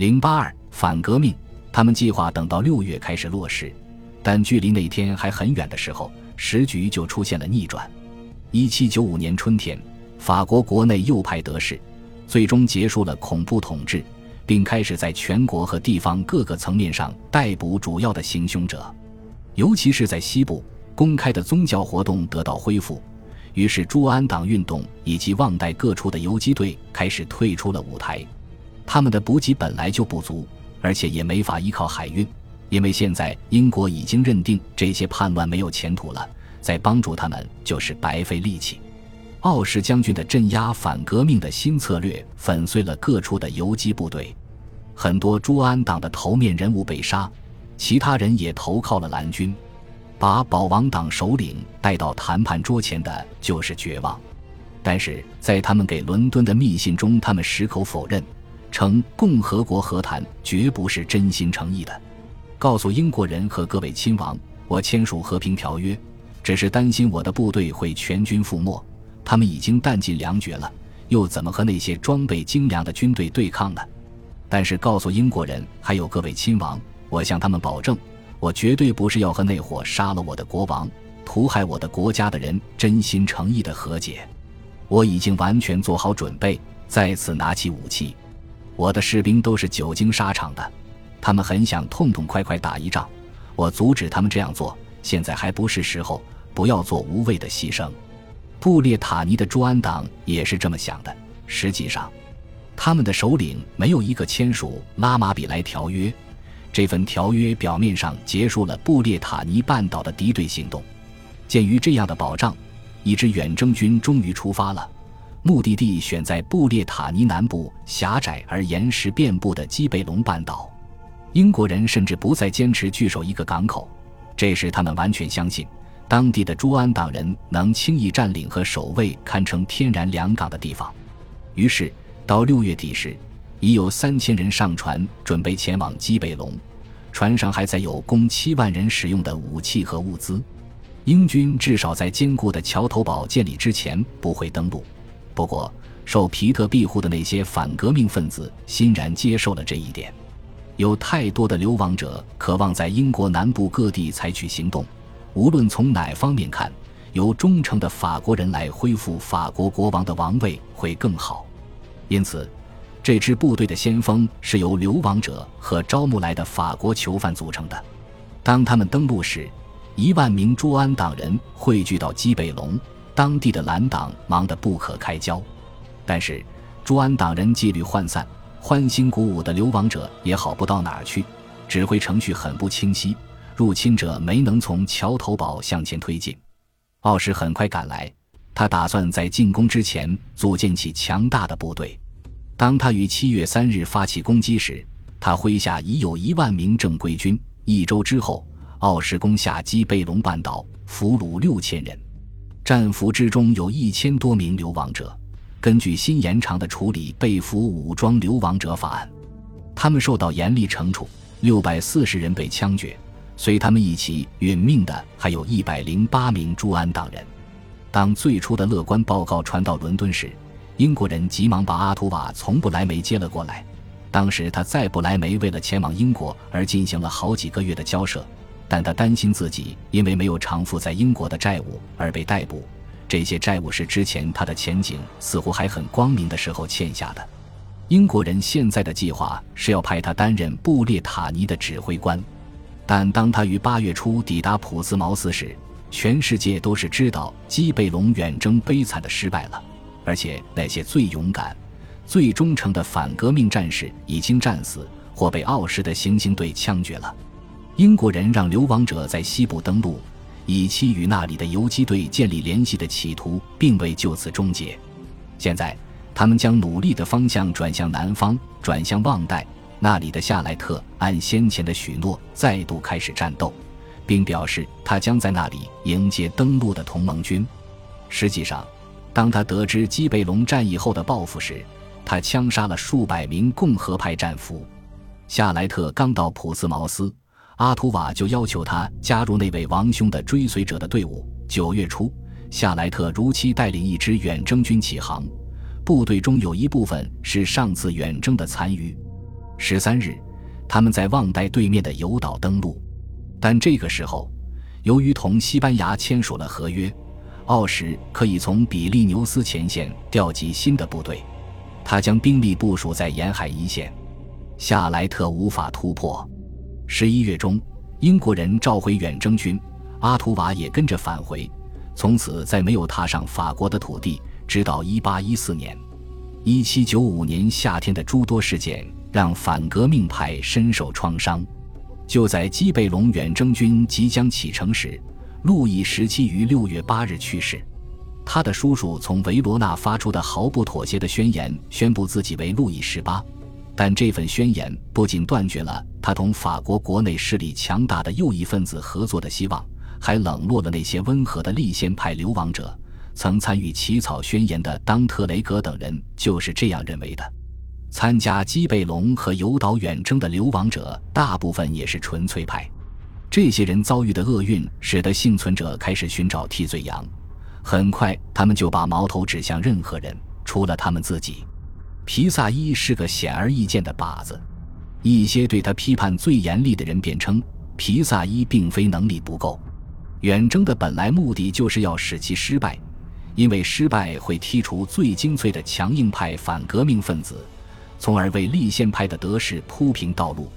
零八二反革命，他们计划等到六月开始落实，但距离那天还很远的时候，时局就出现了逆转。一七九五年春天，法国国内右派得势，最终结束了恐怖统治，并开始在全国和地方各个层面上逮捕主要的行凶者，尤其是在西部，公开的宗教活动得到恢复。于是，朱安党运动以及旺代各处的游击队开始退出了舞台。他们的补给本来就不足，而且也没法依靠海运，因为现在英国已经认定这些叛乱没有前途了，再帮助他们就是白费力气。奥什将军的镇压反革命的新策略粉碎了各处的游击部队，很多朱安党的头面人物被杀，其他人也投靠了蓝军。把保王党首领带到谈判桌前的就是绝望，但是在他们给伦敦的密信中，他们矢口否认，称共和国和谈绝不是真心诚意的，告诉英国人和各位亲王，我签署和平条约，只是担心我的部队会全军覆没，他们已经弹尽粮绝了，又怎么和那些装备精良的军队对抗呢？但是告诉英国人还有各位亲王，我向他们保证。我绝对不是要和那伙杀了我的国王、屠害我的国家的人真心诚意的和解。我已经完全做好准备，再次拿起武器。我的士兵都是久经沙场的，他们很想痛痛快快打一仗。我阻止他们这样做，现在还不是时候，不要做无谓的牺牲。布列塔尼的朱安党也是这么想的。实际上，他们的首领没有一个签署拉马比莱条约。这份条约表面上结束了布列塔尼半岛的敌对行动。鉴于这样的保障，一支远征军终于出发了，目的地选在布列塔尼南部狭窄而岩石遍布的基贝隆半岛。英国人甚至不再坚持据守一个港口，这时他们完全相信当地的朱安党人能轻易占领和守卫堪称天然良港的地方。于是，到六月底时。已有三千人上船，准备前往基贝隆。船上还载有供七万人使用的武器和物资。英军至少在坚固的桥头堡建立之前不会登陆。不过，受皮特庇护的那些反革命分子欣然接受了这一点。有太多的流亡者渴望在英国南部各地采取行动。无论从哪方面看，由忠诚的法国人来恢复法国国王的王位会更好。因此。这支部队的先锋是由流亡者和招募来的法国囚犯组成的。当他们登陆时，一万名朱安党人汇聚到基北隆，当地的蓝党忙得不可开交。但是，朱安党人纪律涣散，欢欣鼓舞的流亡者也好不到哪儿去。指挥程序很不清晰，入侵者没能从桥头堡向前推进。奥什很快赶来，他打算在进攻之前组建起强大的部队。当他于七月三日发起攻击时，他麾下已有一万名正规军。一周之后，奥什攻下基贝隆半岛，俘虏六千人，战俘之中有一千多名流亡者。根据新延长的处理被俘武装流亡者法案，他们受到严厉惩处，六百四十人被枪决。随他们一起殒命的还有一百零八名朱安党人。当最初的乐观报告传到伦敦时，英国人急忙把阿图瓦从布莱梅接了过来。当时他在布莱梅为了前往英国而进行了好几个月的交涉，但他担心自己因为没有偿付在英国的债务而被逮捕。这些债务是之前他的前景似乎还很光明的时候欠下的。英国人现在的计划是要派他担任布列塔尼的指挥官，但当他于八月初抵达普斯茅斯时，全世界都是知道基贝隆远征悲惨的失败了。而且那些最勇敢、最忠诚的反革命战士已经战死，或被奥什的行刑队枪决了。英国人让流亡者在西部登陆，以期与那里的游击队建立联系的企图，并未就此终结。现在，他们将努力的方向转向南方，转向旺代那里的夏莱特，按先前的许诺再度开始战斗，并表示他将在那里迎接登陆的同盟军。实际上。当他得知基贝隆战役后的报复时，他枪杀了数百名共和派战俘。夏莱特刚到普斯茅斯，阿图瓦就要求他加入那位王兄的追随者的队伍。九月初，夏莱特如期带领一支远征军起航，部队中有一部分是上次远征的残余。十三日，他们在旺代对面的尤岛登陆，但这个时候，由于同西班牙签署了合约，奥什可以从比利牛斯前线调集新的部队，他将兵力部署在沿海一线，夏莱特无法突破。十一月中，英国人召回远征军，阿图瓦也跟着返回，从此再没有踏上法国的土地，直到一八一四年。一七九五年夏天的诸多事件让反革命派深受创伤。就在基贝隆远征军即将启程时，路易十七于六月八日去世。他的叔叔从维罗纳发出的毫不妥协的宣言，宣布自己为路易十八。但这份宣言不仅断绝了他同法国国内势力强大的右翼分子合作的希望，还冷落了那些温和的立宪派流亡者。曾参与起草宣言的当特雷格等人就是这样认为的。参加基贝隆和犹岛远征的流亡者大部分也是纯粹派。这些人遭遇的厄运使得幸存者开始寻找替罪羊。很快，他们就把矛头指向任何人，除了他们自己。皮萨伊是个显而易见的靶子。一些对他批判最严厉的人辩称，皮萨伊并非能力不够。远征的本来目的就是要使其失败。因为失败会剔除最精粹的强硬派反革命分子，从而为立宪派的得势铺平道路。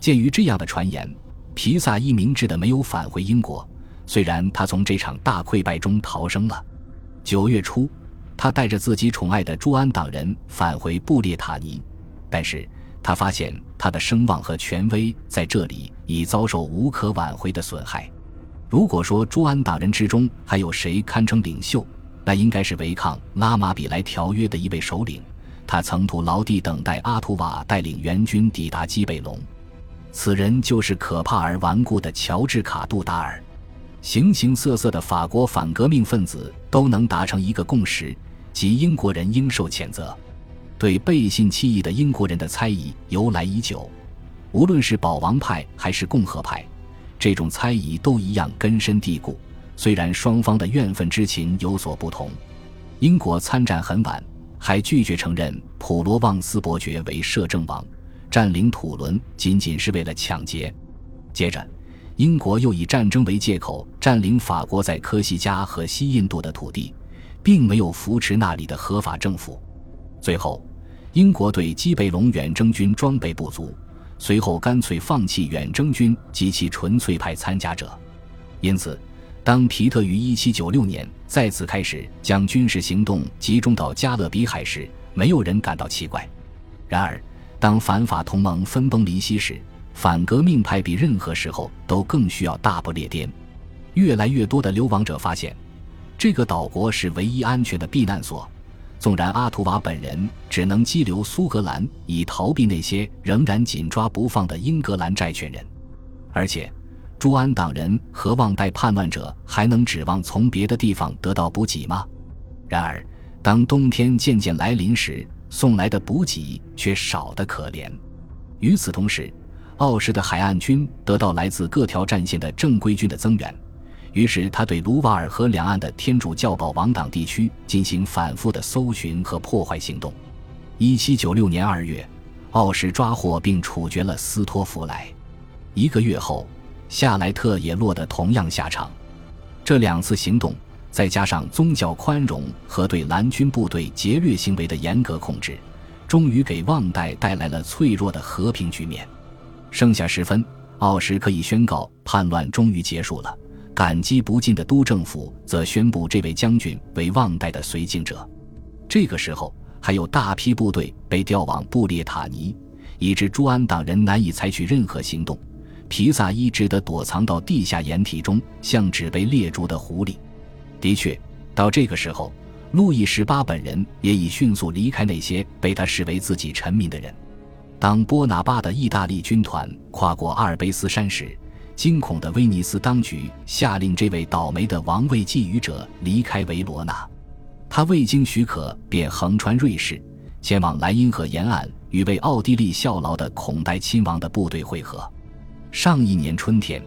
鉴于这样的传言，皮萨伊明智的没有返回英国。虽然他从这场大溃败中逃生了。九月初，他带着自己宠爱的朱安党人返回布列塔尼，但是他发现他的声望和权威在这里已遭受无可挽回的损害。如果说朱安党人之中还有谁堪称领袖，那应该是违抗拉马比莱条约的一位首领，他曾徒劳地等待阿图瓦带领援军抵达基贝隆。此人就是可怕而顽固的乔治卡杜达尔。形形色色的法国反革命分子都能达成一个共识，即英国人应受谴责。对背信弃义的英国人的猜疑由来已久，无论是保王派还是共和派，这种猜疑都一样根深蒂固。虽然双方的怨愤之情有所不同，英国参战很晚，还拒绝承认普罗旺斯伯爵为摄政王，占领土伦仅仅是为了抢劫。接着，英国又以战争为借口占领法国在科西嘉和西印度的土地，并没有扶持那里的合法政府。最后，英国对基贝隆远征军装备不足，随后干脆放弃远征军及其纯粹派参加者，因此。当皮特于1796年再次开始将军事行动集中到加勒比海时，没有人感到奇怪。然而，当反法同盟分崩离析时，反革命派比任何时候都更需要大不列颠。越来越多的流亡者发现，这个岛国是唯一安全的避难所。纵然阿图瓦本人只能激留苏格兰以逃避那些仍然紧抓不放的英格兰债权人，而且。朱安党人和旺代叛乱者还能指望从别的地方得到补给吗？然而，当冬天渐渐来临时，送来的补给却少得可怜。与此同时，奥什的海岸军得到来自各条战线的正规军的增援，于是他对卢瓦尔河两岸的天主教保王党地区进行反复的搜寻和破坏行动。一七九六年二月，奥什抓获并处决了斯托弗莱。一个月后。夏莱特也落得同样下场。这两次行动，再加上宗教宽容和对蓝军部队劫掠行为的严格控制，终于给旺代带来了脆弱的和平局面。剩下时分，奥什可以宣告叛乱终于结束了。感激不尽的都政府则宣布这位将军为忘代的绥靖者。这个时候，还有大批部队被调往布列塔尼，以致朱安党人难以采取任何行动。皮萨伊只得躲藏到地下掩体中，像只被猎捉的狐狸。的确，到这个时候，路易十八本人也已迅速离开那些被他视为自己臣民的人。当波拿巴的意大利军团跨过阿尔卑斯山时，惊恐的威尼斯当局下令这位倒霉的王位觊觎者离开维罗纳。他未经许可便横穿瑞士，前往莱茵河沿岸与为奥地利效劳的孔代亲王的部队会合。上一年春天，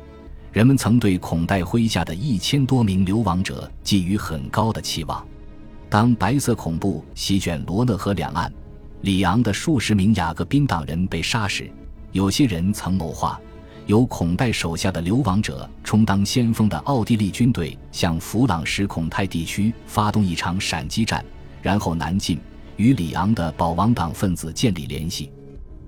人们曾对孔代麾下的一千多名流亡者寄予很高的期望。当白色恐怖席卷罗讷河两岸，里昂的数十名雅各宾党人被杀时，有些人曾谋划，由孔代手下的流亡者充当先锋的奥地利军队向弗朗什孔泰地区发动一场闪击战，然后南进，与里昂的保王党分子建立联系。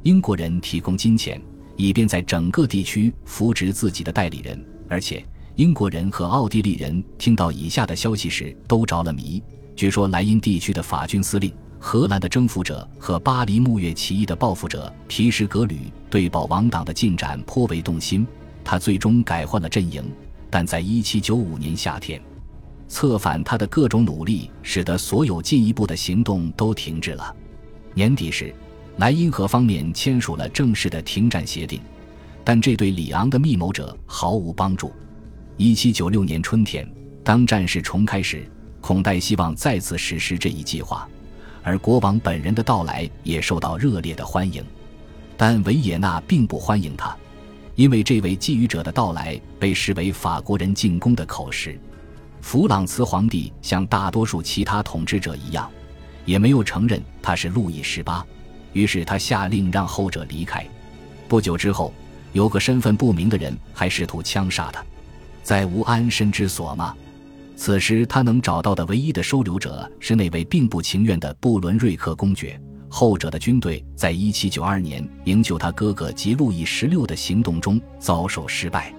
英国人提供金钱，以便在整个地区扶植自己的代理人，而且英国人和奥地利人听到以下的消息时都着了迷。据说莱茵地区的法军司令。荷兰的征服者和巴黎牧月起义的报复者皮什格吕对保王党的进展颇为动心，他最终改换了阵营，但在1795年夏天，策反他的各种努力使得所有进一步的行动都停滞了。年底时，莱茵河方面签署了正式的停战协定，但这对里昂的密谋者毫无帮助。1796年春天，当战事重开时，孔代希望再次实施这一计划。而国王本人的到来也受到热烈的欢迎，但维也纳并不欢迎他，因为这位觊觎者的到来被视为法国人进攻的口实。弗朗茨皇帝像大多数其他统治者一样，也没有承认他是路易十八，于是他下令让后者离开。不久之后，有个身份不明的人还试图枪杀他，在无安身之所吗？此时，他能找到的唯一的收留者是那位并不情愿的布伦瑞克公爵。后者的军队在一七九二年营救他哥哥及路易十六的行动中遭受失败，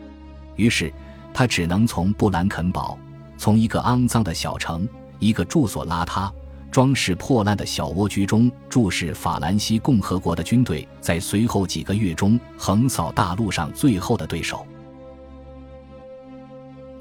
于是他只能从布兰肯堡，从一个肮脏的小城、一个住所邋遢、装饰破烂的小蜗居中注视法兰西共和国的军队在随后几个月中横扫大陆上最后的对手。